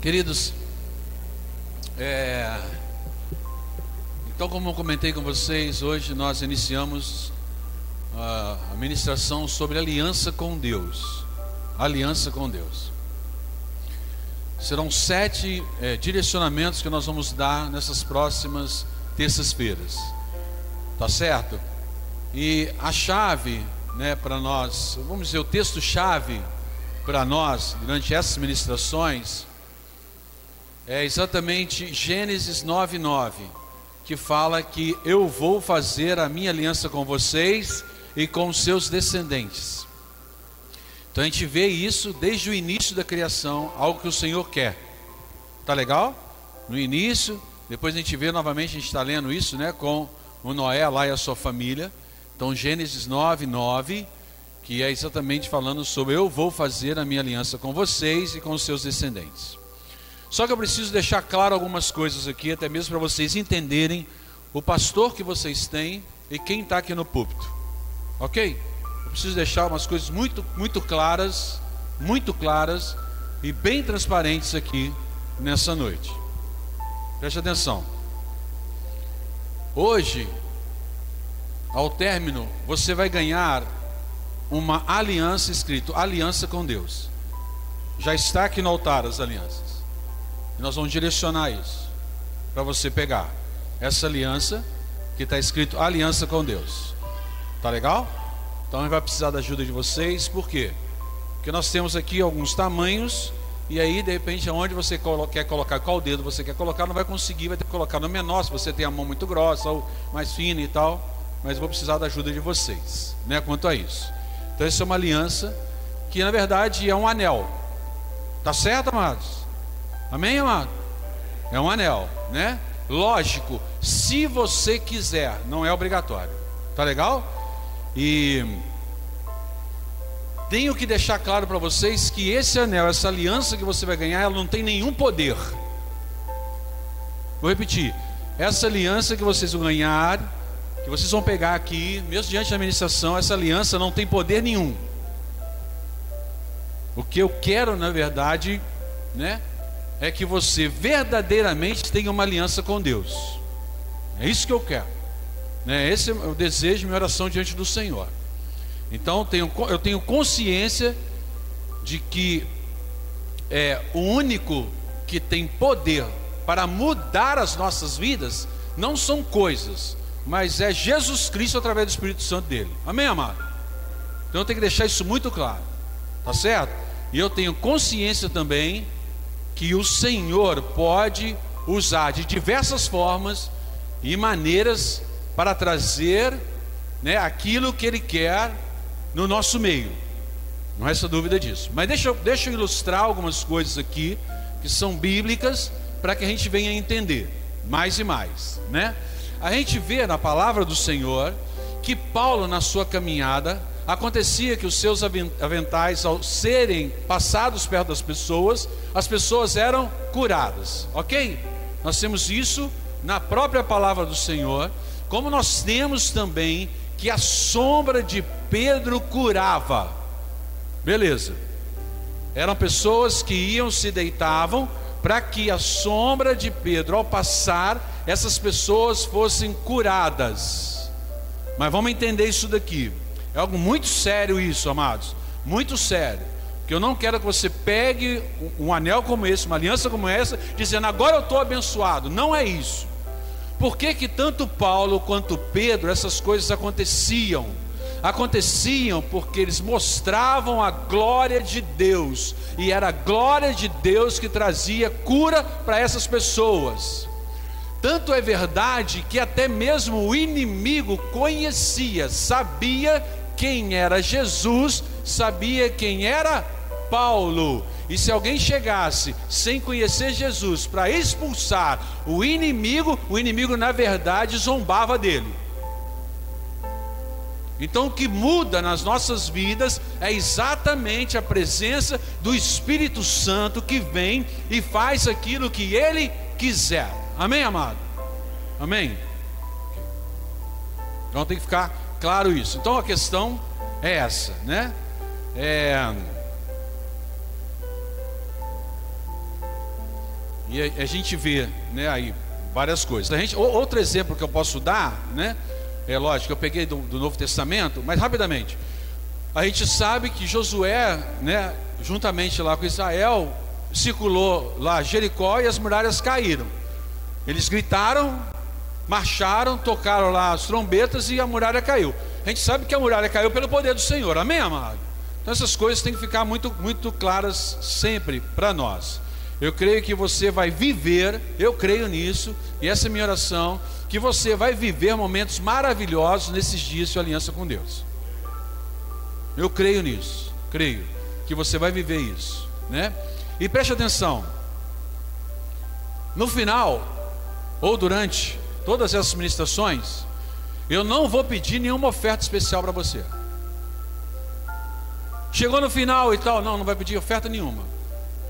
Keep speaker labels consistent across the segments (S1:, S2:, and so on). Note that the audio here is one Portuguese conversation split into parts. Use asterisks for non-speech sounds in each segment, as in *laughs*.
S1: Queridos, é, então, como eu comentei com vocês, hoje nós iniciamos a, ministração sobre aliança com Deus. Aliança com Deus. Serão sete é, direcionamentos que nós vamos dar nessas próximas terças-feiras. Tá certo? E a chave, né, para nós, vamos dizer, o texto-chave para nós durante essas ministrações é exatamente Gênesis 9:9 que fala que eu vou fazer a minha aliança com vocês e com seus descendentes. Então a gente vê isso desde o início da criação, algo que o Senhor quer. Tá legal? No início, depois a gente vê novamente, a gente está lendo isso, né, com o Noé lá e a sua família. Então Gênesis 9, 9, que é exatamente falando sobre eu vou fazer a minha aliança com vocês e com os seus descendentes. Só que eu preciso deixar claro algumas coisas aqui, até mesmo para vocês entenderem o pastor que vocês têm e quem está aqui no púlpito. Ok? Eu preciso deixar umas coisas muito, muito claras, muito claras e bem transparentes aqui nessa noite. Preste atenção. Hoje, ao término, você vai ganhar uma aliança escrito aliança com Deus. Já está aqui no altar as alianças. E nós vamos direcionar isso para você pegar essa aliança que está escrito aliança com Deus. Tá legal? Então vai precisar da ajuda de vocês, por quê? Porque nós temos aqui alguns tamanhos e aí de repente aonde você quer colocar qual dedo você quer colocar, não vai conseguir, vai ter que colocar no menor se você tem a mão muito grossa ou mais fina e tal, mas vou precisar da ajuda de vocês, né, quanto a isso. Então essa é uma aliança que na verdade é um anel. Tá certo, amados? Amém, amado? É um anel, né? Lógico, se você quiser, não é obrigatório. Tá legal? E tenho que deixar claro para vocês que esse anel, essa aliança que você vai ganhar, ela não tem nenhum poder. Vou repetir. Essa aliança que vocês vão ganhar, que vocês vão pegar aqui, mesmo diante da administração, essa aliança não tem poder nenhum. O que eu quero, na verdade, né, é que você verdadeiramente tenha uma aliança com Deus. É isso que eu quero. Né? Esse é o desejo, minha oração diante do Senhor. Então tenho, eu tenho consciência de que é o único que tem poder para mudar as nossas vidas não são coisas, mas é Jesus Cristo através do Espírito Santo dele. Amém, amado? Então eu tenho que deixar isso muito claro, tá certo? E eu tenho consciência também que o Senhor pode usar de diversas formas e maneiras para trazer né, aquilo que Ele quer no nosso meio. Não há essa dúvida disso. Mas deixa, deixa eu ilustrar algumas coisas aqui que são bíblicas para que a gente venha entender mais e mais, né? A gente vê na palavra do Senhor que Paulo na sua caminhada acontecia que os seus aventais, ao serem passados perto das pessoas, as pessoas eram curadas, ok? Nós temos isso na própria palavra do Senhor, como nós temos também que a sombra de Pedro curava, beleza? Eram pessoas que iam se deitavam para que a sombra de Pedro, ao passar, essas pessoas fossem curadas. Mas vamos entender isso daqui. É algo muito sério isso, amados. Muito sério. Que eu não quero que você pegue um anel como esse, uma aliança como essa, dizendo agora eu estou abençoado. Não é isso. Por que, que tanto Paulo quanto Pedro essas coisas aconteciam? Aconteciam porque eles mostravam a glória de Deus, e era a glória de Deus que trazia cura para essas pessoas. Tanto é verdade que até mesmo o inimigo conhecia, sabia quem era Jesus, sabia quem era Paulo. E se alguém chegasse sem conhecer Jesus para expulsar o inimigo, o inimigo na verdade zombava dele. Então o que muda nas nossas vidas é exatamente a presença do Espírito Santo que vem e faz aquilo que ele quiser. Amém, amado? Amém? Então tem que ficar claro isso. Então a questão é essa, né? É... E a, gente vê, né, aí várias coisas. A gente, outro exemplo que eu posso dar, né? É lógico, eu peguei do, do Novo Testamento, mas rapidamente. A gente sabe que Josué, né, juntamente lá com Israel, circulou lá Jericó e as muralhas caíram. Eles gritaram, marcharam, tocaram lá as trombetas e a muralha caiu. A gente sabe que a muralha caiu pelo poder do Senhor, amém, amado? Então essas coisas têm que ficar muito, muito claras sempre para nós. Eu creio que você vai viver, eu creio nisso, e essa é minha oração, que você vai viver momentos maravilhosos nesses dias de aliança com Deus. Eu creio nisso, creio que você vai viver isso, né? E preste atenção. No final ou durante todas essas ministrações, eu não vou pedir nenhuma oferta especial para você. Chegou no final e tal, não, não vai pedir oferta nenhuma.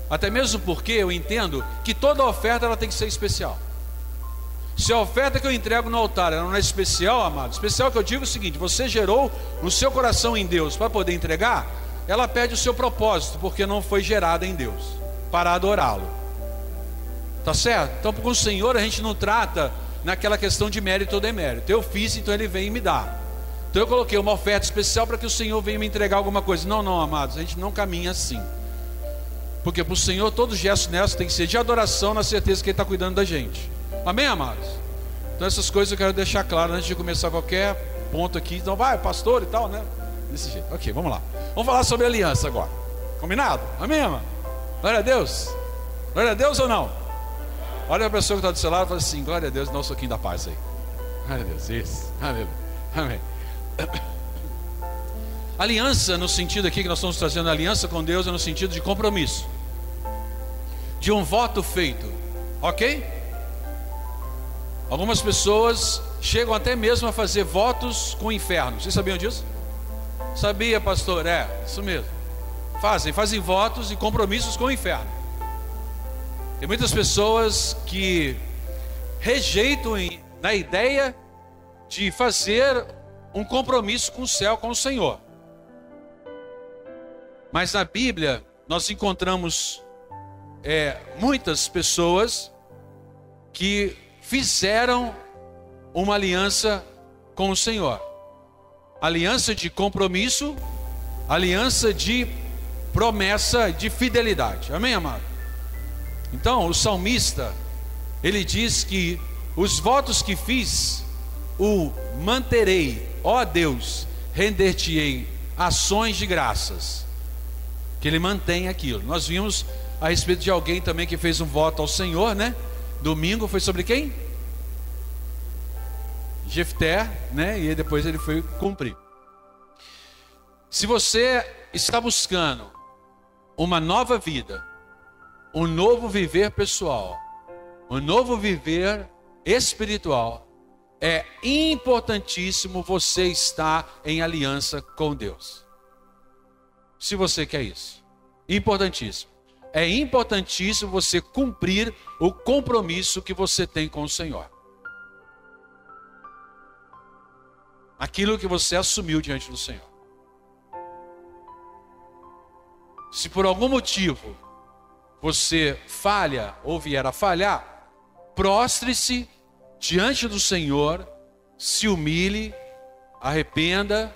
S1: Até mesmo porque eu entendo que toda oferta ela tem que ser especial. Se a oferta que eu entrego no altar ela não é especial, amado, especial que eu digo é o seguinte: você gerou no seu coração em Deus para poder entregar, ela perde o seu propósito, porque não foi gerada em Deus para adorá-lo. Tá certo? Então, com o Senhor a gente não trata naquela questão de mérito ou demérito. Eu fiz, então ele vem e me dá. Então eu coloquei uma oferta especial para que o Senhor venha me entregar alguma coisa. Não, não, amados, a gente não caminha assim. Porque para o Senhor todo gesto nessa tem que ser de adoração, na certeza que Ele está cuidando da gente. Amém, amados? Então essas coisas eu quero deixar claro antes de começar qualquer ponto aqui. Então vai, pastor e tal, né? Desse jeito. Ok, vamos lá. Vamos falar sobre aliança agora. Combinado? Amém, amado? Glória a Deus. Glória a Deus ou não? Olha a pessoa que está do seu lado e fala assim: Glória a Deus, dá um soquinho da paz aí. Glória a Deus, isso. Aleluia. Amém. *coughs* Aliança, no sentido aqui que nós estamos trazendo aliança com Deus, é no sentido de compromisso, de um voto feito, ok? Algumas pessoas chegam até mesmo a fazer votos com o inferno. Vocês sabiam disso? Sabia, pastor? É, isso mesmo. Fazem, fazem votos e compromissos com o inferno. Tem muitas pessoas que rejeitam na ideia de fazer um compromisso com o céu, com o Senhor. Mas na Bíblia nós encontramos é, muitas pessoas que fizeram uma aliança com o Senhor. Aliança de compromisso, aliança de promessa de fidelidade. Amém, amado? Então, o salmista, ele diz que os votos que fiz, o manterei, ó Deus, render-te-ei ações de graças. Que ele mantém aquilo. Nós vimos a respeito de alguém também que fez um voto ao Senhor, né? Domingo foi sobre quem? Jefté, né? E depois ele foi cumprir. Se você está buscando uma nova vida, um novo viver pessoal, um novo viver espiritual, é importantíssimo você estar em aliança com Deus. Se você quer isso, importantíssimo. É importantíssimo você cumprir o compromisso que você tem com o Senhor. Aquilo que você assumiu diante do Senhor. Se por algum motivo você falha ou vier a falhar, prostre-se diante do Senhor, se humilhe, arrependa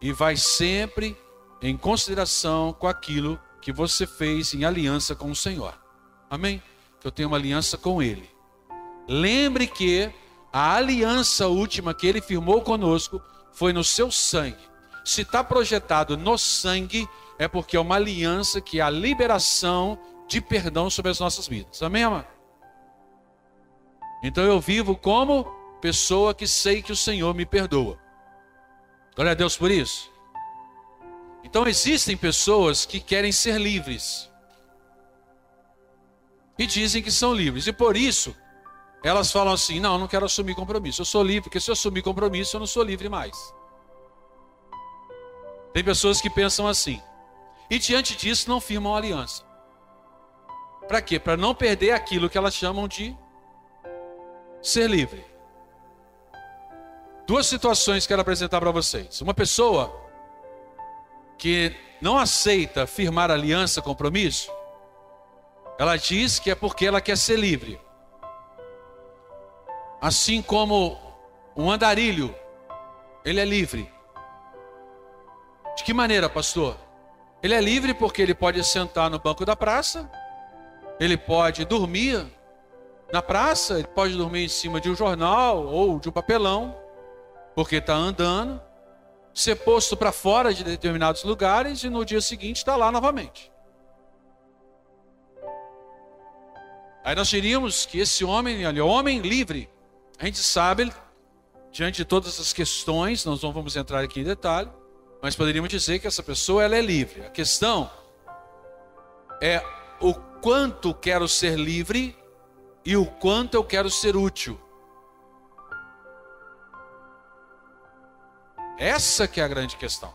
S1: e vai sempre em consideração com aquilo que você fez em aliança com o Senhor. Amém? Que eu tenho uma aliança com Ele. Lembre que a aliança última que Ele firmou conosco foi no seu sangue. Se está projetado no sangue, é porque é uma aliança que é a liberação de perdão sobre as nossas vidas. Amém, amado? Então eu vivo como pessoa que sei que o Senhor me perdoa. Glória a Deus por isso. Então existem pessoas que querem ser livres. E dizem que são livres. E por isso, elas falam assim: não, eu não quero assumir compromisso. Eu sou livre, porque se eu assumir compromisso, eu não sou livre mais. Tem pessoas que pensam assim. E diante disso, não firmam aliança. Para quê? Para não perder aquilo que elas chamam de ser livre. Duas situações que quero apresentar para vocês. Uma pessoa que não aceita firmar aliança, compromisso, Ela diz que é porque ela quer ser livre. Assim como um andarilho, ele é livre. De que maneira, pastor? Ele é livre porque ele pode sentar no banco da praça, ele pode dormir na praça, ele pode dormir em cima de um jornal ou de um papelão, porque está andando, ser posto para fora de determinados lugares e no dia seguinte está lá novamente. Aí nós diríamos que esse homem, olha, homem livre, a gente sabe, diante de todas as questões, nós não vamos entrar aqui em detalhe, mas poderíamos dizer que essa pessoa ela é livre. A questão é o quanto quero ser livre e o quanto eu quero ser útil. Essa que é a grande questão.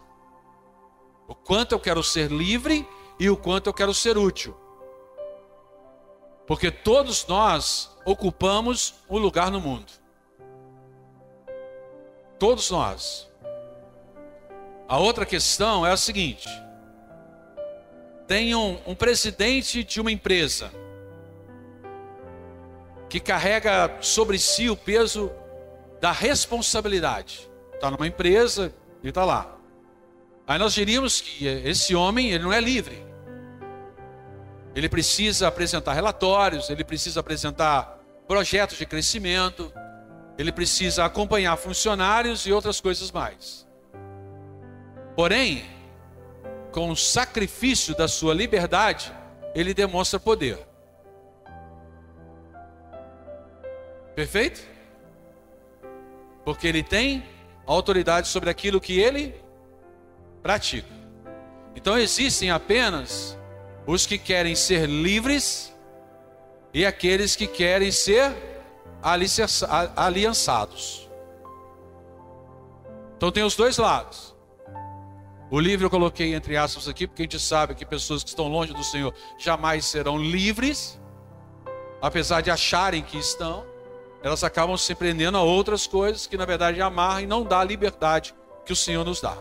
S1: O quanto eu quero ser livre e o quanto eu quero ser útil. Porque todos nós ocupamos um lugar no mundo. Todos nós. A outra questão é a seguinte: tem um, um presidente de uma empresa que carrega sobre si o peso da responsabilidade. Está numa empresa e está lá. Aí nós diríamos que esse homem ele não é livre. Ele precisa apresentar relatórios, ele precisa apresentar projetos de crescimento, ele precisa acompanhar funcionários e outras coisas mais. Porém, com o sacrifício da sua liberdade, ele demonstra poder. Perfeito? Porque ele tem autoridade sobre aquilo que ele pratica. Então existem apenas os que querem ser livres e aqueles que querem ser aliançados. Então tem os dois lados. O livre eu coloquei entre aspas aqui, porque a gente sabe que pessoas que estão longe do Senhor jamais serão livres, apesar de acharem que estão, elas acabam se prendendo a outras coisas que na verdade amarram e não dá a liberdade que o Senhor nos dá.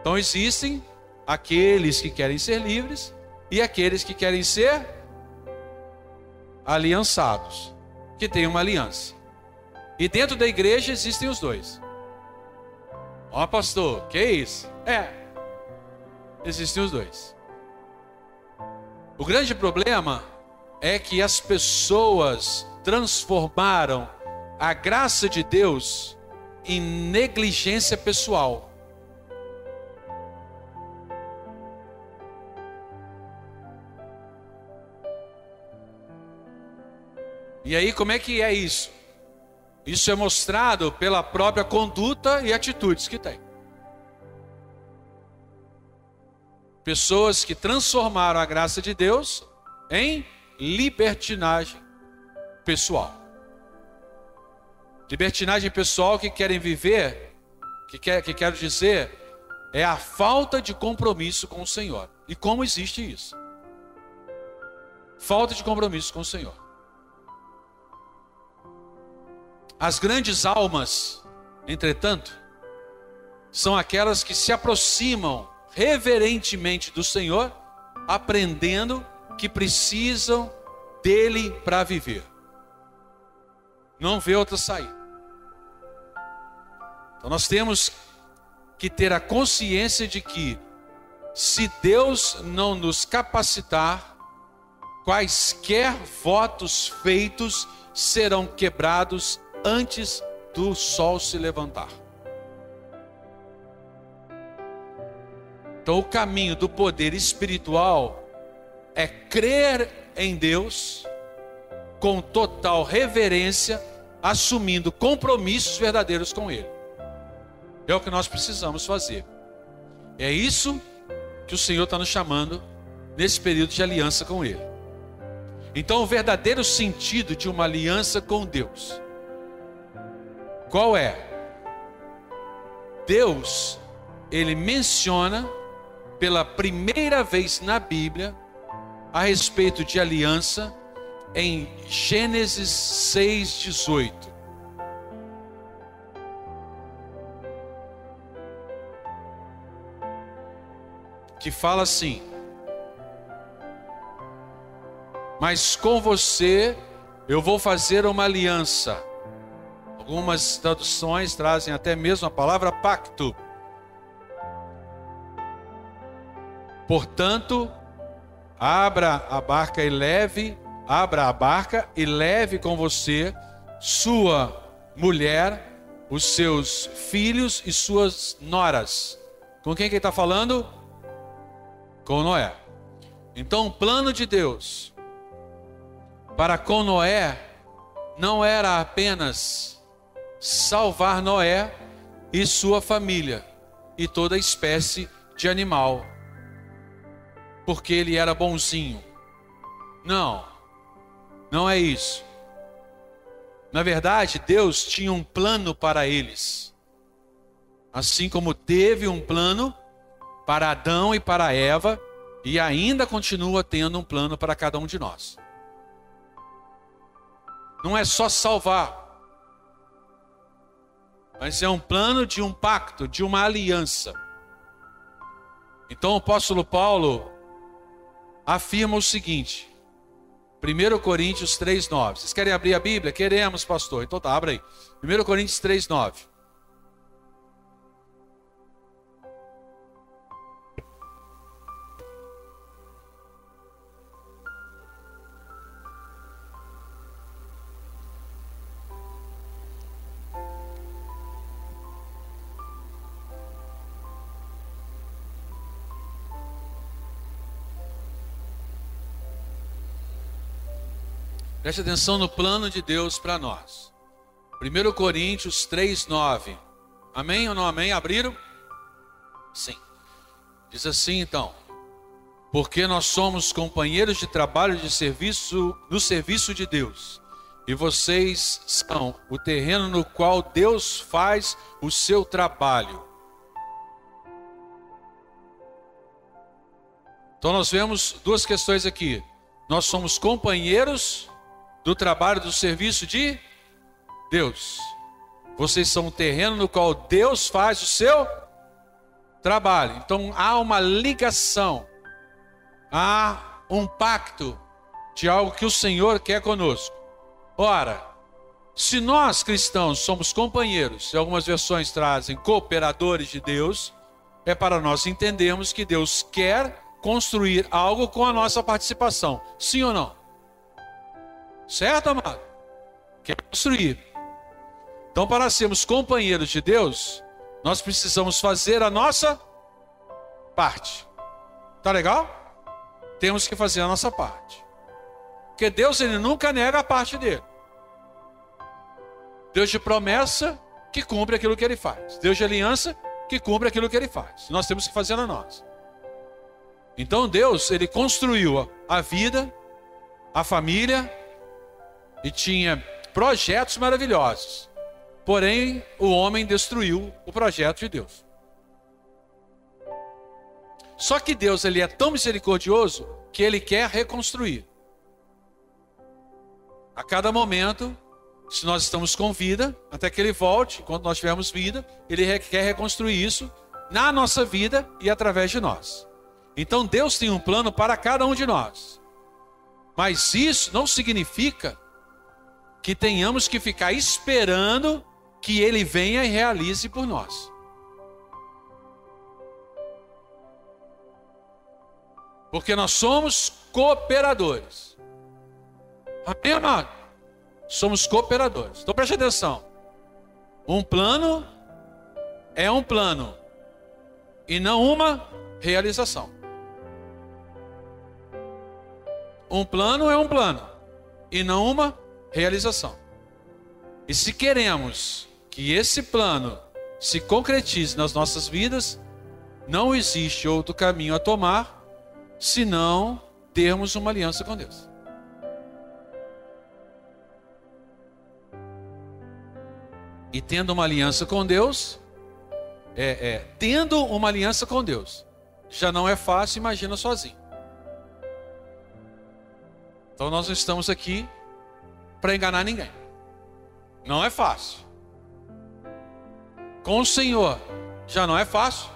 S1: Então existem aqueles que querem ser livres e aqueles que querem ser aliançados, que têm uma aliança. E dentro da igreja existem os dois. Ó, oh, pastor, que isso? É, existem os dois. O grande problema é que as pessoas transformaram a graça de Deus em negligência pessoal. E aí, como é que é isso? Isso é mostrado pela própria conduta e atitudes que tem. Pessoas que transformaram a graça de Deus em libertinagem pessoal. Libertinagem pessoal que querem viver, que, quer, que quero dizer, é a falta de compromisso com o Senhor. E como existe isso? Falta de compromisso com o Senhor. As grandes almas, entretanto, são aquelas que se aproximam reverentemente do Senhor, aprendendo que precisam dele para viver. Não vê outra saída. Então nós temos que ter a consciência de que se Deus não nos capacitar, quaisquer votos feitos serão quebrados antes do sol se levantar. Então, o caminho do poder espiritual é crer em Deus com total reverência, assumindo compromissos verdadeiros com Ele. É o que nós precisamos fazer. É isso que o Senhor está nos chamando nesse período de aliança com Ele. Então, o verdadeiro sentido de uma aliança com Deus qual é? Deus, ele menciona pela primeira vez na Bíblia a respeito de aliança em Gênesis 6:18. Que fala assim: mas com você eu vou fazer uma aliança. Algumas traduções trazem até mesmo a palavra pacto. Portanto, abra a barca e leve, abra a barca e leve com você sua mulher, os seus filhos e suas noras. Com quem que ele está falando? Com Noé. Então, o plano de Deus para com Noé não era apenas salvar Noé e sua família e toda espécie de animal, porque ele era bonzinho. Não, não é isso. Na verdade, Deus tinha um plano para eles, assim como teve um plano para Adão e para Eva, e ainda continua tendo um plano para cada um de nós. Não é só salvar, mas é um plano de um pacto, de uma aliança. Então o apóstolo Paulo afirma o seguinte: 1 Coríntios 3,9. Vocês querem abrir a Bíblia? Queremos, pastor. Então tá, abra aí. 1 Coríntios 3,9. Preste atenção no plano de Deus para nós. 1 Coríntios 3, 9. Amém ou não amém? Abriram? Sim. Diz assim então: Porque nós somos companheiros de trabalho de serviço no serviço de Deus, e vocês são o terreno no qual Deus faz o seu trabalho. Então nós vemos duas questões aqui. Nós somos companheiros do trabalho, do serviço de Deus. Vocês são o terreno no qual Deus faz o seu trabalho. Então há uma ligação, há um pacto de algo que o Senhor quer conosco. Ora, se nós cristãos somos companheiros, e algumas versões trazem cooperadores de Deus, é para nós entendermos que Deus quer construir algo com a nossa participação. Sim ou não? Certo, amado? Quer construir. Então, para sermos companheiros de Deus, nós precisamos fazer a nossa parte. Tá legal? Temos que fazer a nossa parte. Porque Deus ele nunca nega a parte dele. Deus de promessa que cumpre aquilo que ele faz. Deus de aliança que cumpre aquilo que ele faz. Nós temos que fazer a nós. Então Deus, ele construiu a vida, a família, e tinha projetos maravilhosos. Porém, o homem destruiu o projeto de Deus. Só que Deus ele é tão misericordioso que ele quer reconstruir. A cada momento, se nós estamos com vida, até que ele volte, quando nós tivermos vida, ele quer reconstruir isso na nossa vida e através de nós. Então Deus tem um plano para cada um de nós. Mas isso não significa que tenhamos que ficar esperando que ele venha e realize por nós. Porque nós somos cooperadores. Amém, amado? Somos cooperadores. Então preste atenção. Um plano é um plano e não uma realização. Um plano é um plano e não uma realização. E se queremos que esse plano se concretize nas nossas vidas, não existe outro caminho a tomar senão termos uma aliança com Deus. E tendo uma aliança com Deus, é, é, tendo uma aliança com Deus, já não é fácil, imagina sozinho. Então nós estamos aqui para enganar ninguém. Não é fácil. Com o Senhor já não é fácil,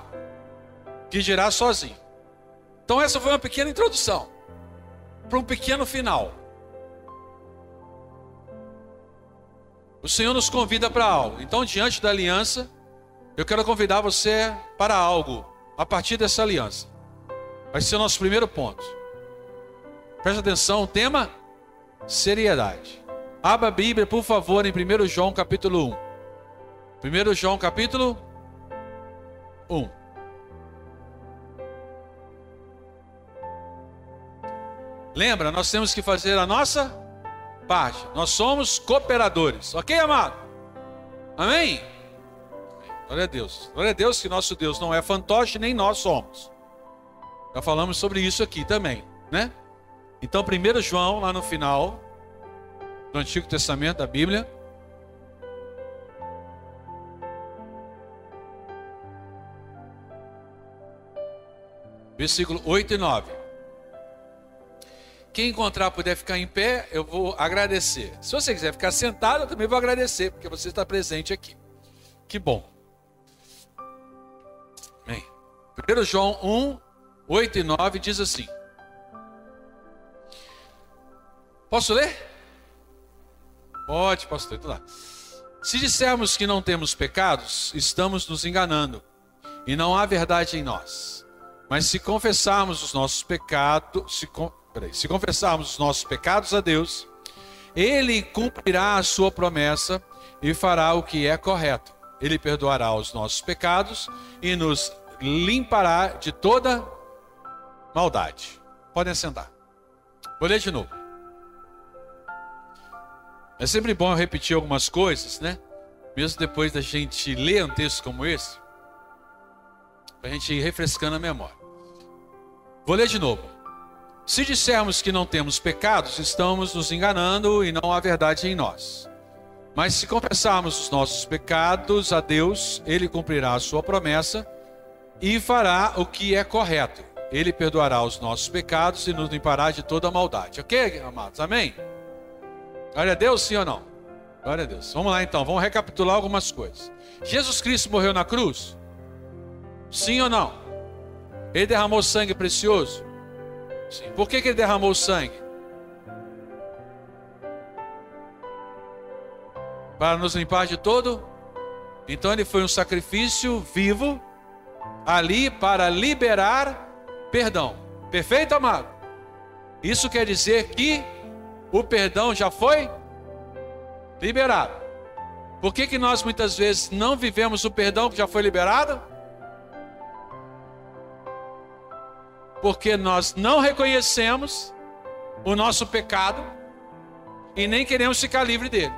S1: que girar sozinho. Então essa foi uma pequena introdução. para um pequeno final. O Senhor nos convida para algo. Então, diante da aliança, eu quero convidar você para algo a partir dessa aliança. Vai ser o nosso primeiro ponto. Preste atenção, o tema seriedade. Abra a Bíblia, por favor, em 1 João capítulo 1. 1 João capítulo 1. Lembra, nós temos que fazer a nossa parte. Nós somos cooperadores. Ok, amado? Amém? Glória a Deus. Glória a Deus que nosso Deus não é fantoche, nem nós somos. Já falamos sobre isso aqui também, né? Então, 1 João, lá no final do Antigo Testamento da Bíblia. Versículo 8 e 9. Quem encontrar puder ficar em pé, eu vou agradecer. Se você quiser ficar sentado, eu também vou agradecer, porque você está presente aqui. Que bom. Bem, 1 João 1, 8 e 9 diz assim. Posso ler? Pode, pastor, então lá. Se dissermos que não temos pecados, estamos nos enganando, e não há verdade em nós. Mas se confessarmos os nossos pecados, se, peraí, se confessarmos os nossos pecados a Deus, Ele cumprirá a sua promessa e fará o que é correto. Ele perdoará os nossos pecados e nos limpará de toda maldade. Podem sentar. Vou ler de novo. É sempre bom repetir algumas coisas, né? Mesmo depois da gente ler um texto como esse, para a gente ir refrescando a memória. Vou ler de novo. Se dissermos que não temos pecados, estamos nos enganando e não há verdade em nós. Mas se confessarmos os nossos pecados a Deus, Ele cumprirá a sua promessa e fará o que é correto. Ele perdoará os nossos pecados e nos limpará de toda maldade. Ok, amados? Amém? Glória a Deus, sim ou não? Glória a Deus. Vamos lá então, vamos recapitular algumas coisas. Jesus Cristo morreu na cruz? Sim ou não? Ele derramou sangue precioso? Sim. Por que, que ele derramou sangue? Para nos limpar de todo? Então ele foi um sacrifício vivo ali para liberar perdão. Perfeito, amado? Isso quer dizer que o perdão já foi liberado. Por que, que nós muitas vezes não vivemos o perdão que já foi liberado? porque nós não reconhecemos o nosso pecado e nem queremos ficar livre dele.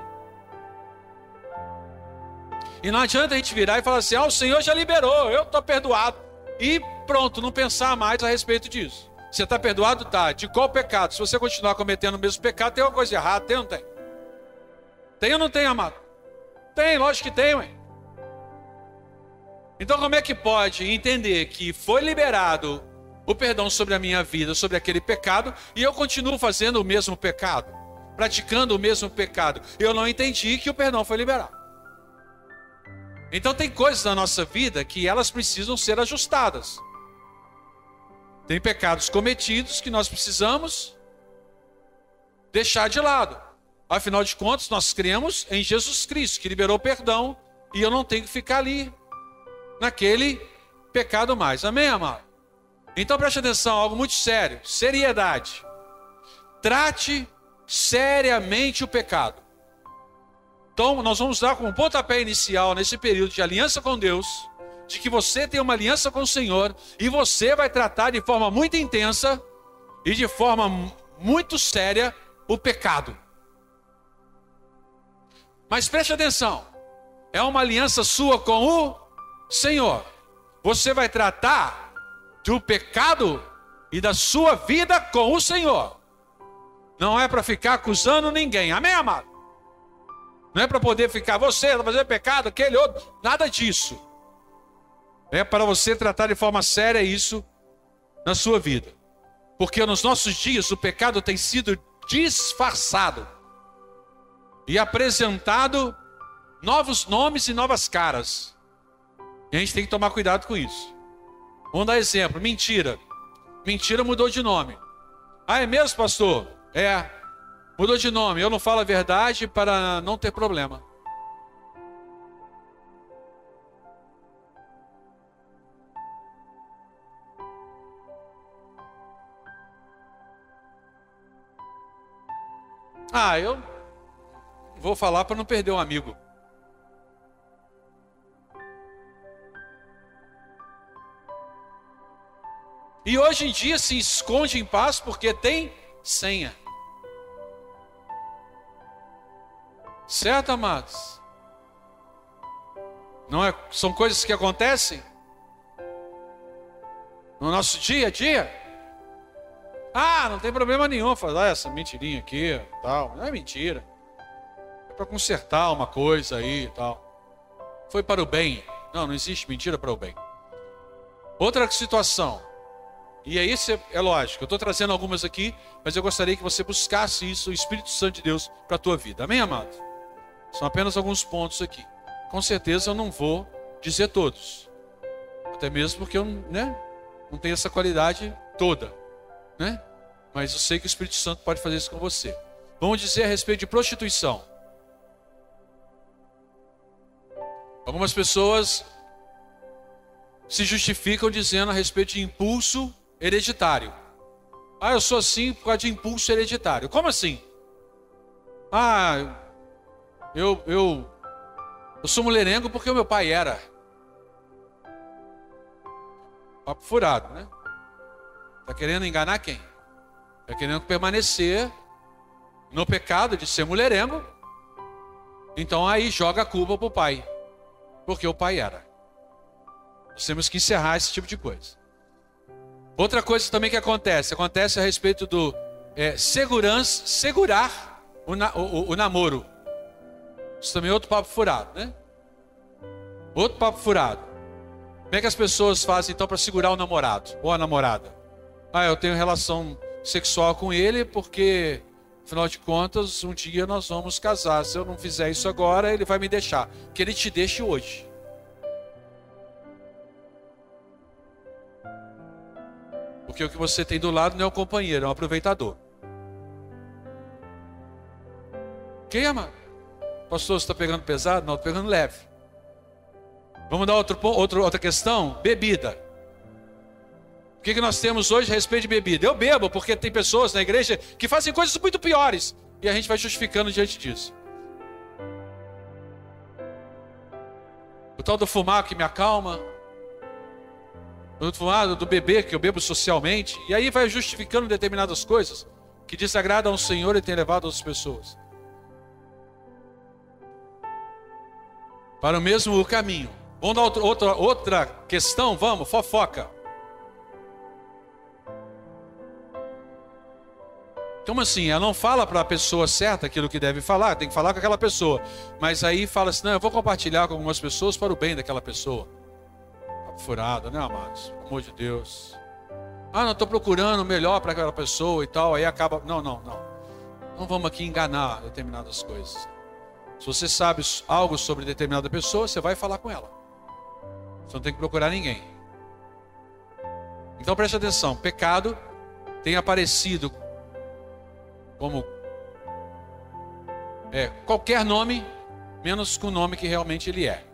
S1: E não adianta a gente virar e falar assim: ah, o Senhor já liberou, eu estou perdoado. E pronto, não pensar mais a respeito disso. Você está perdoado? Tá. De qual pecado? Se você continuar cometendo o mesmo pecado, tem alguma coisa errada? Tem ou não tem? Tem ou não tem, amado? Tem, lógico que tem, ué. Então, como é que pode entender que foi liberado o perdão sobre a minha vida, sobre aquele pecado, e eu continuo fazendo o mesmo pecado, praticando o mesmo pecado. Eu não entendi que o perdão foi liberado. Então tem coisas na nossa vida que elas precisam ser ajustadas. Tem pecados cometidos que nós precisamos deixar de lado. Afinal de contas, nós cremos em Jesus Cristo, que liberou perdão, e eu não tenho que ficar ali, naquele pecado mais. Amém, amado? Então preste atenção, algo muito sério: seriedade. Trate seriamente o pecado. Então, nós vamos dar como pontapé inicial nesse período de aliança com Deus, de que você tem uma aliança com o Senhor e você vai tratar de forma muito intensa e de forma muito séria o pecado. Mas preste atenção, é uma aliança sua com o Senhor. Você vai tratar do pecado e da sua vida com o Senhor. Não é para ficar acusando ninguém. Amém, amado? Não é para poder ficar, você vai fazer pecado, aquele outro. Nada disso. É para você tratar de forma séria isso na sua vida. Porque nos nossos dias o pecado tem sido disfarçado e apresentado novos nomes e novas caras. E a gente tem que tomar cuidado com isso. Vamos dar exemplo: mentira. Mentira mudou de nome. Ah, é mesmo, pastor? É. Mudou de nome. Eu não falo a verdade para não ter problema. Ah, eu vou falar para não perder um amigo. E hoje em dia se esconde em paz porque tem senha. Certo, amados? Não é, são coisas que acontecem no nosso dia a dia. Ah, não tem problema nenhum falar essa mentirinha aqui, tal. Não é mentira. É para consertar uma coisa aí tal. Foi para o bem. Não, não existe mentira para o bem. Outra situação. E aí é lógico, eu estou trazendo algumas aqui, mas eu gostaria que você buscasse isso, o Espírito Santo de Deus, para a tua vida. Amém, amado? São apenas alguns pontos aqui. Com certeza eu não vou dizer todos. Até mesmo porque eu né, não tenho essa qualidade toda. Né? Mas eu sei que o Espírito Santo pode fazer isso com você. Vamos dizer a respeito de prostituição. Algumas pessoas se justificam dizendo a respeito de impulso hereditário. Ah, eu sou assim por causa de impulso hereditário. Como assim? Ah, eu, eu, eu sou mulherengo porque o meu pai era. Papo furado, né? Está querendo enganar quem? Está querendo permanecer no pecado de ser mulherengo. Então aí joga a culpa para o pai. Porque o pai era. Nós temos que encerrar esse tipo de coisa. Outra coisa também que acontece, acontece a respeito do é, segurança, segurar o, o, o, namoro. Isso também é outro papo furado, né? Outro papo furado. Como é que as pessoas fazem então para segurar o namorado ou a namorada? Ah, eu tenho relação sexual com ele porque, afinal de contas, um dia nós vamos casar. Se eu não fizer isso agora, ele vai me deixar. Que ele te deixe hoje. Porque o que você tem do lado não é um companheiro, é um aproveitador. Quem ama? Pastor, você está pegando pesado? Não, estou pegando leve. Vamos dar outro, outro, outra questão? Bebida. O que, que nós temos hoje a respeito de bebida? Eu bebo porque tem pessoas na igreja que fazem coisas muito piores. E a gente vai justificando diante disso. O tal do fumar que me acalma do, do bebê que eu bebo socialmente, e aí vai justificando determinadas coisas que desagradam ao Senhor e tem levado outras pessoas para o mesmo caminho. Vamos dar outra, outra questão? Vamos, fofoca. Como assim? Ela não fala para a pessoa certa aquilo que deve falar, tem que falar com aquela pessoa. Mas aí fala assim: não, eu vou compartilhar com algumas pessoas para o bem daquela pessoa furada, né, amados? Pelo amor de Deus. Ah, não estou procurando o melhor para aquela pessoa e tal, aí acaba. Não, não, não. Não vamos aqui enganar determinadas coisas. Se você sabe algo sobre determinada pessoa, você vai falar com ela. Você não tem que procurar ninguém. Então preste atenção: pecado tem aparecido como é, qualquer nome, menos com o nome que realmente ele é.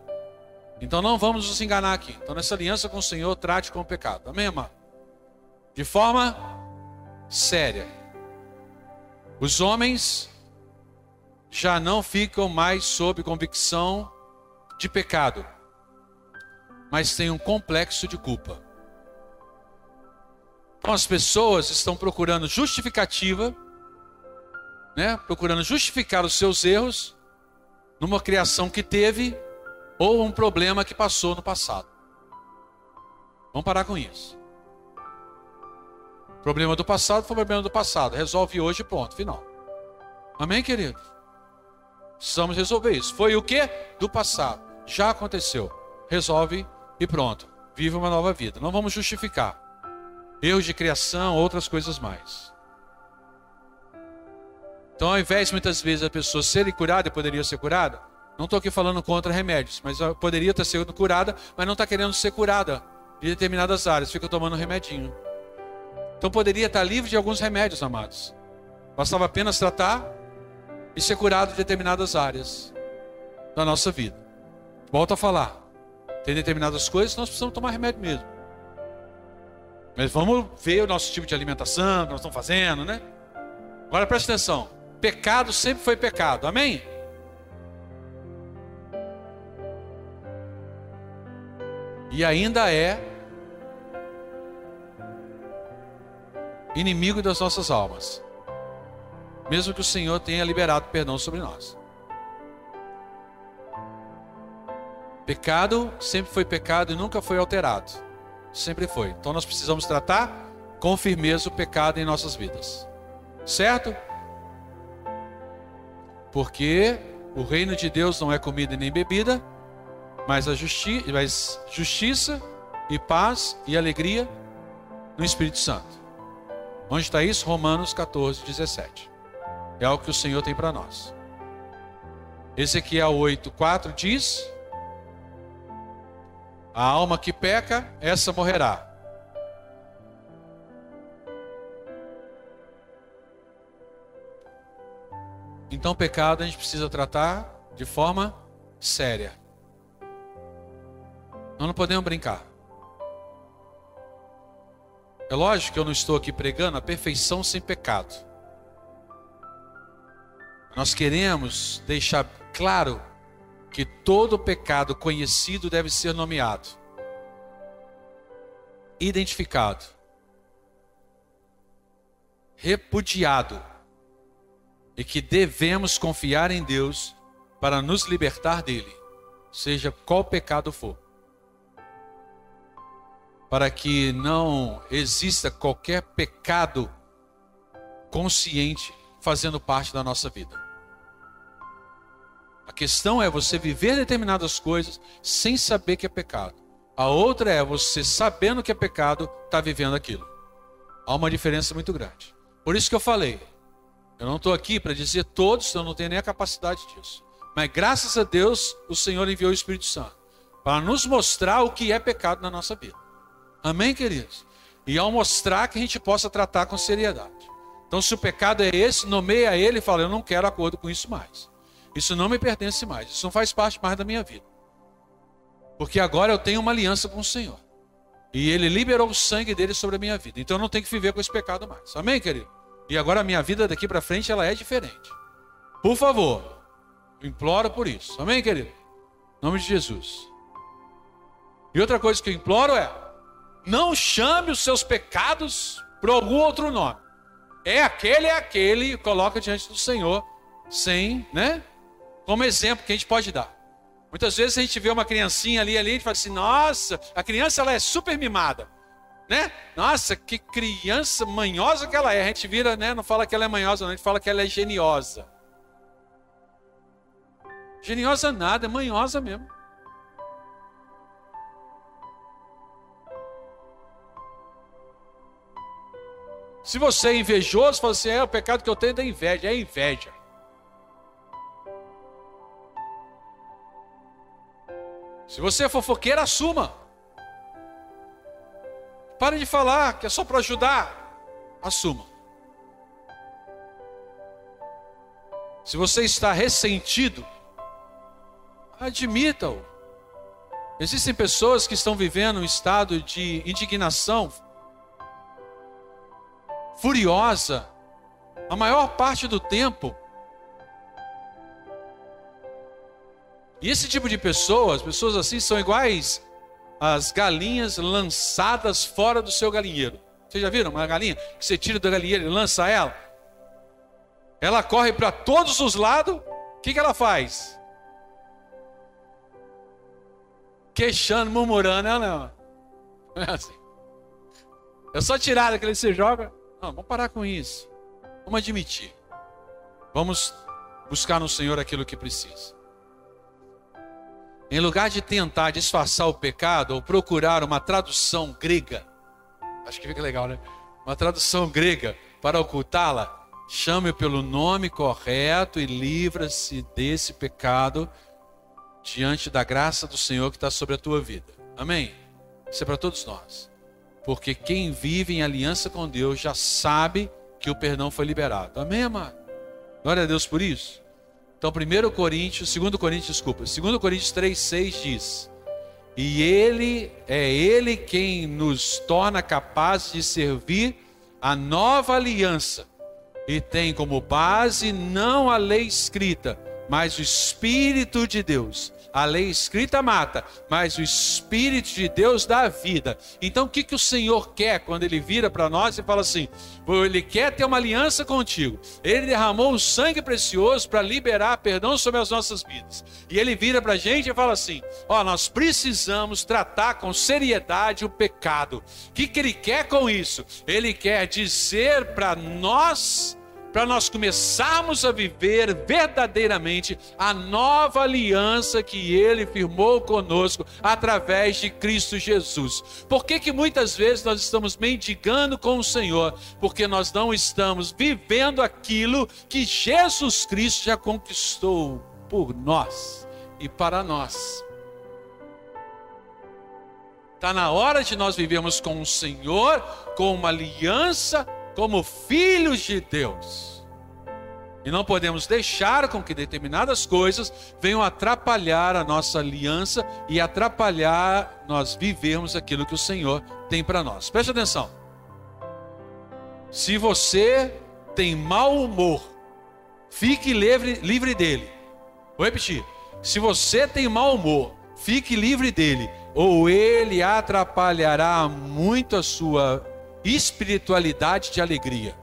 S1: Então não vamos nos enganar aqui. Então nessa aliança com o Senhor, trate com o pecado. Amém, amado? De forma séria. Os homens já não ficam mais sob convicção de pecado, mas têm um complexo de culpa. Então as pessoas estão procurando justificativa, né? procurando justificar os seus erros numa criação que teve ou um problema que passou no passado. Vamos parar com isso. Problema do passado foi problema do passado. Resolve hoje, ponto, final. Amém, querido? Precisamos resolver isso. Foi o que? Do passado. Já aconteceu. Resolve e pronto. Vive uma nova vida. Não vamos justificar. Erros de criação, outras coisas mais. Então, ao invés muitas vezes a pessoa ser curada poderia ser curada, não estou aqui falando contra remédios, mas poderia estar sendo curada, mas não está querendo ser curada de determinadas áreas, fica tomando remedinho. Então poderia estar livre de alguns remédios, amados. Bastava apenas tratar e ser curado de determinadas áreas da nossa vida. Volto a falar. Tem determinadas coisas que nós precisamos tomar remédio mesmo. Mas vamos ver o nosso tipo de alimentação que nós estamos fazendo, né? Agora preste atenção. Pecado sempre foi pecado. Amém? E ainda é inimigo das nossas almas. Mesmo que o Senhor tenha liberado perdão sobre nós. Pecado sempre foi pecado e nunca foi alterado. Sempre foi. Então nós precisamos tratar com firmeza o pecado em nossas vidas. Certo? Porque o reino de Deus não é comida nem bebida, mas a justi mas justiça e paz e alegria no Espírito Santo. Onde está isso? Romanos 14, 17. É algo que o Senhor tem para nós. Ezequiel 8, 4 diz: A alma que peca, essa morrerá. Então, pecado a gente precisa tratar de forma séria. Nós não podemos brincar. É lógico que eu não estou aqui pregando a perfeição sem pecado. Nós queremos deixar claro que todo pecado conhecido deve ser nomeado, identificado, repudiado, e que devemos confiar em Deus para nos libertar dele, seja qual pecado for para que não exista qualquer pecado consciente fazendo parte da nossa vida. A questão é você viver determinadas coisas sem saber que é pecado. A outra é você sabendo que é pecado, está vivendo aquilo. Há uma diferença muito grande. Por isso que eu falei, eu não estou aqui para dizer todos, eu não tenho nem a capacidade disso. Mas graças a Deus, o Senhor enviou o Espírito Santo para nos mostrar o que é pecado na nossa vida. Amém, queridos? E ao mostrar que a gente possa tratar com seriedade. Então, se o pecado é esse, nomeia ele e fala: Eu não quero acordo com isso mais. Isso não me pertence mais. Isso não faz parte mais da minha vida. Porque agora eu tenho uma aliança com o Senhor. E ele liberou o sangue dele sobre a minha vida. Então eu não tenho que viver com esse pecado mais. Amém, querido? E agora a minha vida daqui para frente ela é diferente. Por favor, imploro por isso. Amém, querido? Em nome de Jesus. E outra coisa que eu imploro é: não chame os seus pecados por algum outro nome. É aquele, é aquele, coloca diante do Senhor, sem, né? Como exemplo que a gente pode dar. Muitas vezes a gente vê uma criancinha ali, ali, a gente fala assim, nossa, a criança ela é super mimada. Né? Nossa, que criança manhosa que ela é. A gente vira, né? Não fala que ela é manhosa, não, a gente fala que ela é geniosa. Geniosa nada, é manhosa mesmo. Se você é invejoso, fala assim: é o pecado que eu tenho é da inveja, é inveja. Se você é fofoqueiro, assuma. Pare de falar que é só para ajudar. Assuma. Se você está ressentido, admita-o. Existem pessoas que estão vivendo um estado de indignação, furiosa, a maior parte do tempo. E esse tipo de pessoas, pessoas assim, são iguais às galinhas lançadas fora do seu galinheiro. Vocês já viram uma galinha que você tira do galinheiro e lança ela? Ela corre para todos os lados. O que, que ela faz? Queixando, murmurando, ela não. Não *laughs* é assim. É só tirar daquele que você joga. Não, vamos parar com isso. Vamos admitir. Vamos buscar no Senhor aquilo que precisa. Em lugar de tentar disfarçar o pecado ou procurar uma tradução grega, acho que fica legal, né? Uma tradução grega para ocultá-la, chame-o pelo nome correto e livra-se desse pecado diante da graça do Senhor que está sobre a tua vida. Amém? Isso é para todos nós. Porque quem vive em aliança com Deus já sabe que o perdão foi liberado. Amém, amado? Glória a Deus por isso. Então, 1 Coríntios, 2 Coríntios, desculpa, 2 Coríntios 3, 6 diz: E ele é ele quem nos torna capazes de servir a nova aliança, e tem como base não a lei escrita, mas o Espírito de Deus. A lei escrita mata, mas o Espírito de Deus dá vida. Então o que, que o Senhor quer quando Ele vira para nós e fala assim: Ele quer ter uma aliança contigo. Ele derramou o sangue precioso para liberar perdão sobre as nossas vidas. E Ele vira para a gente e fala assim: Ó, oh, nós precisamos tratar com seriedade o pecado. O que, que Ele quer com isso? Ele quer dizer para nós para nós começarmos a viver verdadeiramente a nova aliança que ele firmou conosco através de Cristo Jesus. Por que que muitas vezes nós estamos mendigando com o Senhor? Porque nós não estamos vivendo aquilo que Jesus Cristo já conquistou por nós e para nós. Está na hora de nós vivermos com o Senhor, com uma aliança como filhos de Deus. E não podemos deixar com que determinadas coisas venham atrapalhar a nossa aliança e atrapalhar nós vivermos aquilo que o Senhor tem para nós. Preste atenção. Se você tem mau humor, fique livre, livre dele. Vou repetir. Se você tem mau humor, fique livre dele, ou ele atrapalhará muito a sua espiritualidade de alegria.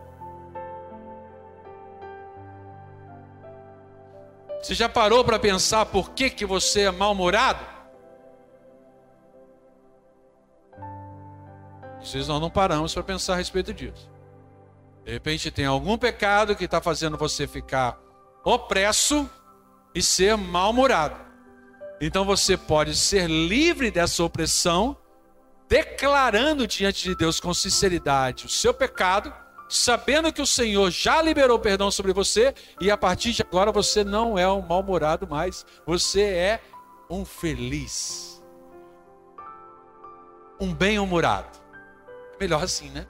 S1: Você já parou para pensar por que, que você é mal-humorado? Vocês não, não paramos para pensar a respeito disso. De repente tem algum pecado que está fazendo você ficar opresso e ser mal-humorado. Então você pode ser livre dessa opressão declarando diante de Deus com sinceridade o seu pecado, sabendo que o Senhor já liberou perdão sobre você e a partir de agora você não é um mal-humorado mais, você é um feliz, um bem-humorado. Melhor assim, né?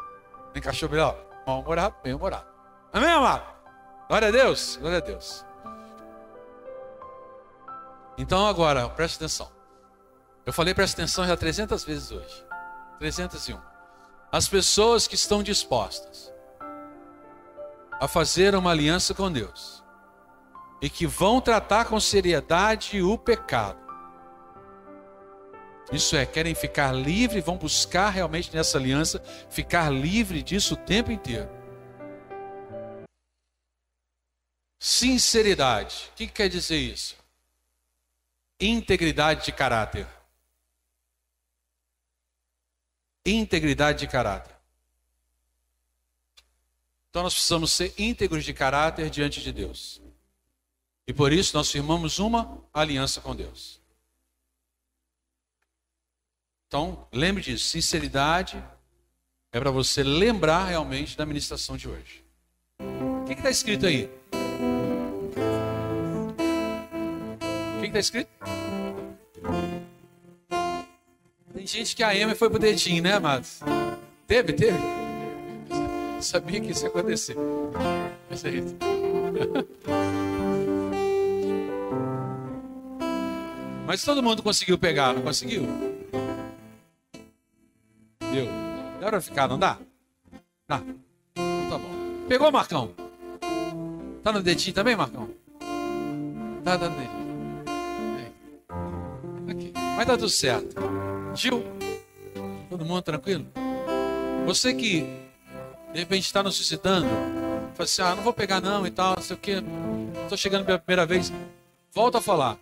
S1: Encaixou melhor? Mal-humorado, bem-humorado. Amém, amado? Glória a Deus, glória a Deus. Então agora, preste atenção. Eu falei preste atenção já 300 vezes hoje. 301. As pessoas que estão dispostas a fazer uma aliança com Deus e que vão tratar com seriedade o pecado. Isso é, querem ficar livre, vão buscar realmente nessa aliança ficar livre disso o tempo inteiro. Sinceridade. O que quer dizer isso? Integridade de caráter integridade de caráter. Então nós precisamos ser íntegros de caráter diante de Deus. E por isso nós firmamos uma aliança com Deus. Então, lembre disso, sinceridade é para você lembrar realmente da ministração de hoje. O que está escrito aí? O que está escrito? Tem gente que a Ema foi pro dedinho, né, amados? Teve, teve? Eu sabia que isso ia acontecer. Mas é isso. *laughs* Mas todo mundo conseguiu pegar, não conseguiu? Deu. Dá pra ficar, não dá? Dá. Então tá bom. Pegou, Marcão? Tá no dedinho também, Marcão? Tá, tá no dedinho. Aqui. Mas tá tudo certo. Gil, todo mundo tranquilo? Você que de repente está nos suscitando, fala assim: ah, não vou pegar não e tal, não sei o que, estou chegando pela primeira vez. Volta a falar.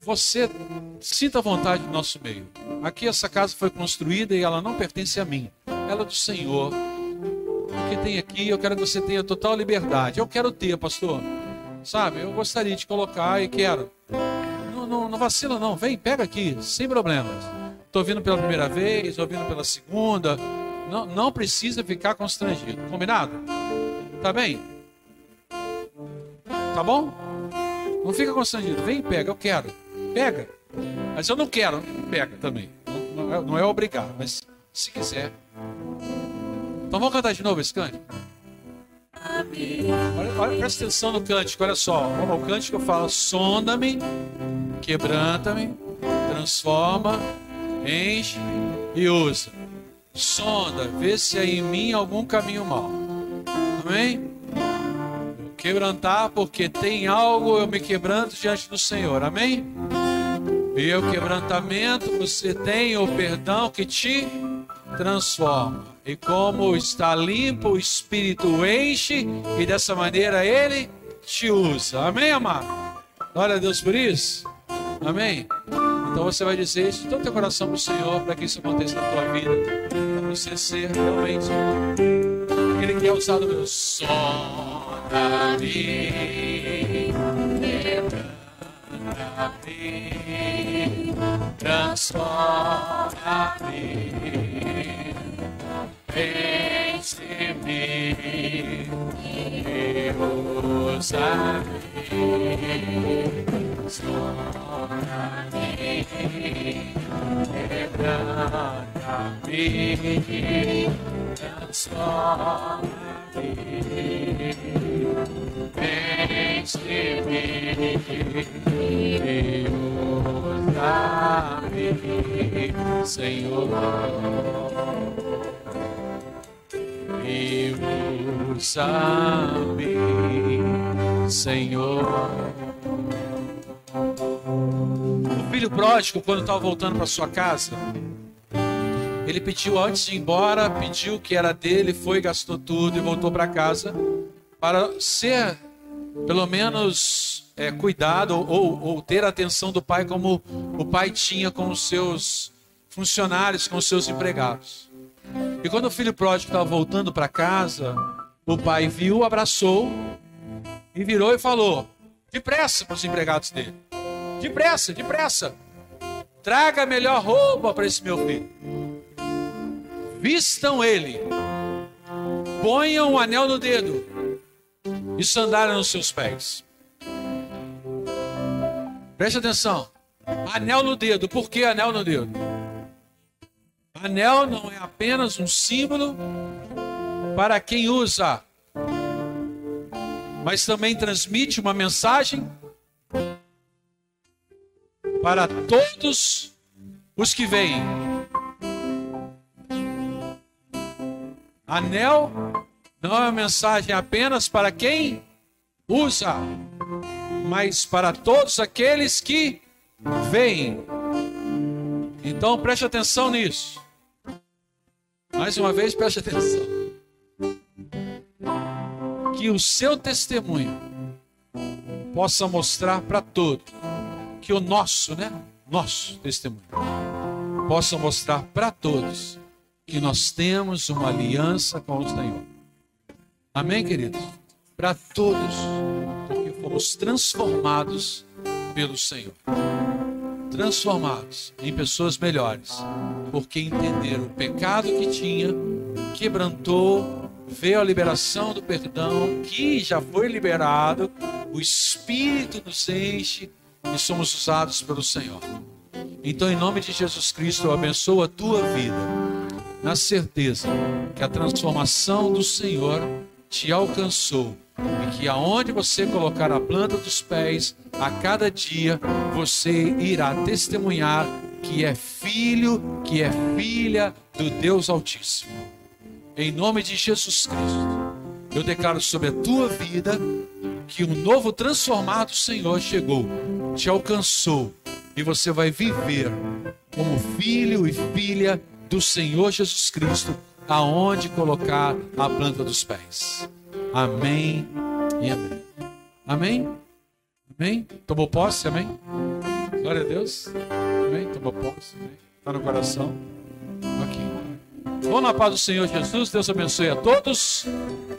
S1: Você sinta vontade no nosso meio. Aqui essa casa foi construída e ela não pertence a mim, ela é do Senhor. O que tem aqui, eu quero que você tenha total liberdade. Eu quero ter, pastor. Sabe, eu gostaria de colocar e quero não, não vacila não, vem, pega aqui, sem problemas. Estou vindo pela primeira vez, ouvindo pela segunda. Não, não precisa ficar constrangido. Combinado? Tá bem? Tá bom? Não fica constrangido. Vem, pega, eu quero. Pega. Mas eu não quero, pega também. Não, não, é, não é mas se quiser. Então vamos cantar de novo esse cântico? Olha, olha, presta atenção no cântico, olha só. O cântico fala: sonda-me, quebranta-me, transforma, enche e usa. Sonda, vê se há em mim algum caminho mau. Amém? Quebrantar, porque tem algo, eu me quebranto diante do Senhor. Amém? E o quebrantamento, você tem o perdão que te transforma. E como está limpo, o Espírito enche e dessa maneira ele te usa. Amém, amado? Glória a Deus por isso. Amém? Então você vai dizer isso todo teu coração para o Senhor, para que isso aconteça na tua vida, para você ser realmente aquele que é usado pelo da vida transforma-me, enche-me e Senhor. E usa-me, Senhor. O filho pródigo, quando estava voltando para sua casa, ele pediu antes de ir embora, pediu que era dele, foi, gastou tudo e voltou para casa para ser, pelo menos, é, cuidado ou, ou ter a atenção do pai como o pai tinha com os seus funcionários, com os seus empregados. E quando o filho pródigo estava voltando para casa, o pai viu, abraçou e virou e falou: depressa para os empregados dele, depressa, depressa, traga a melhor roupa para esse meu filho, vistam ele, ponham um anel no dedo e sandália nos seus pés. Preste atenção. Anel no dedo. Por que anel no dedo? Anel não é apenas um símbolo para quem usa, mas também transmite uma mensagem para todos os que veem. Anel não é uma mensagem apenas para quem usa, mas para todos aqueles que veem. Então preste atenção nisso. Mais uma vez, preste atenção. Que o seu testemunho possa mostrar para todos que o nosso, né? Nosso testemunho possa mostrar para todos que nós temos uma aliança com o Senhor. Amém, queridos? Para todos, porque fomos transformados pelo Senhor. Transformados em pessoas melhores, porque entenderam o pecado que tinha, quebrantou, veio a liberação do perdão, que já foi liberado, o Espírito nos enche e somos usados pelo Senhor. Então, em nome de Jesus Cristo, eu abençoo a tua vida, na certeza que a transformação do Senhor te alcançou e que aonde você colocar a planta dos pés, a cada dia você irá testemunhar que é filho, que é filha do Deus Altíssimo. Em nome de Jesus Cristo, eu declaro sobre a tua vida que um novo transformado Senhor chegou, te alcançou e você vai viver como filho e filha do Senhor Jesus Cristo aonde colocar a planta dos pés. Amém e amém. Amém? Amém? Tomou posse? Amém? Glória a Deus. Amém? Tomou posse? Está no coração? Vamos na paz do Senhor Jesus. Deus abençoe a todos.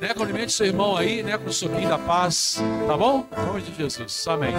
S1: Né? Cumprimente seu irmão aí, né? Com o sorriso da paz. Tá bom? Em nome de Jesus. Amém.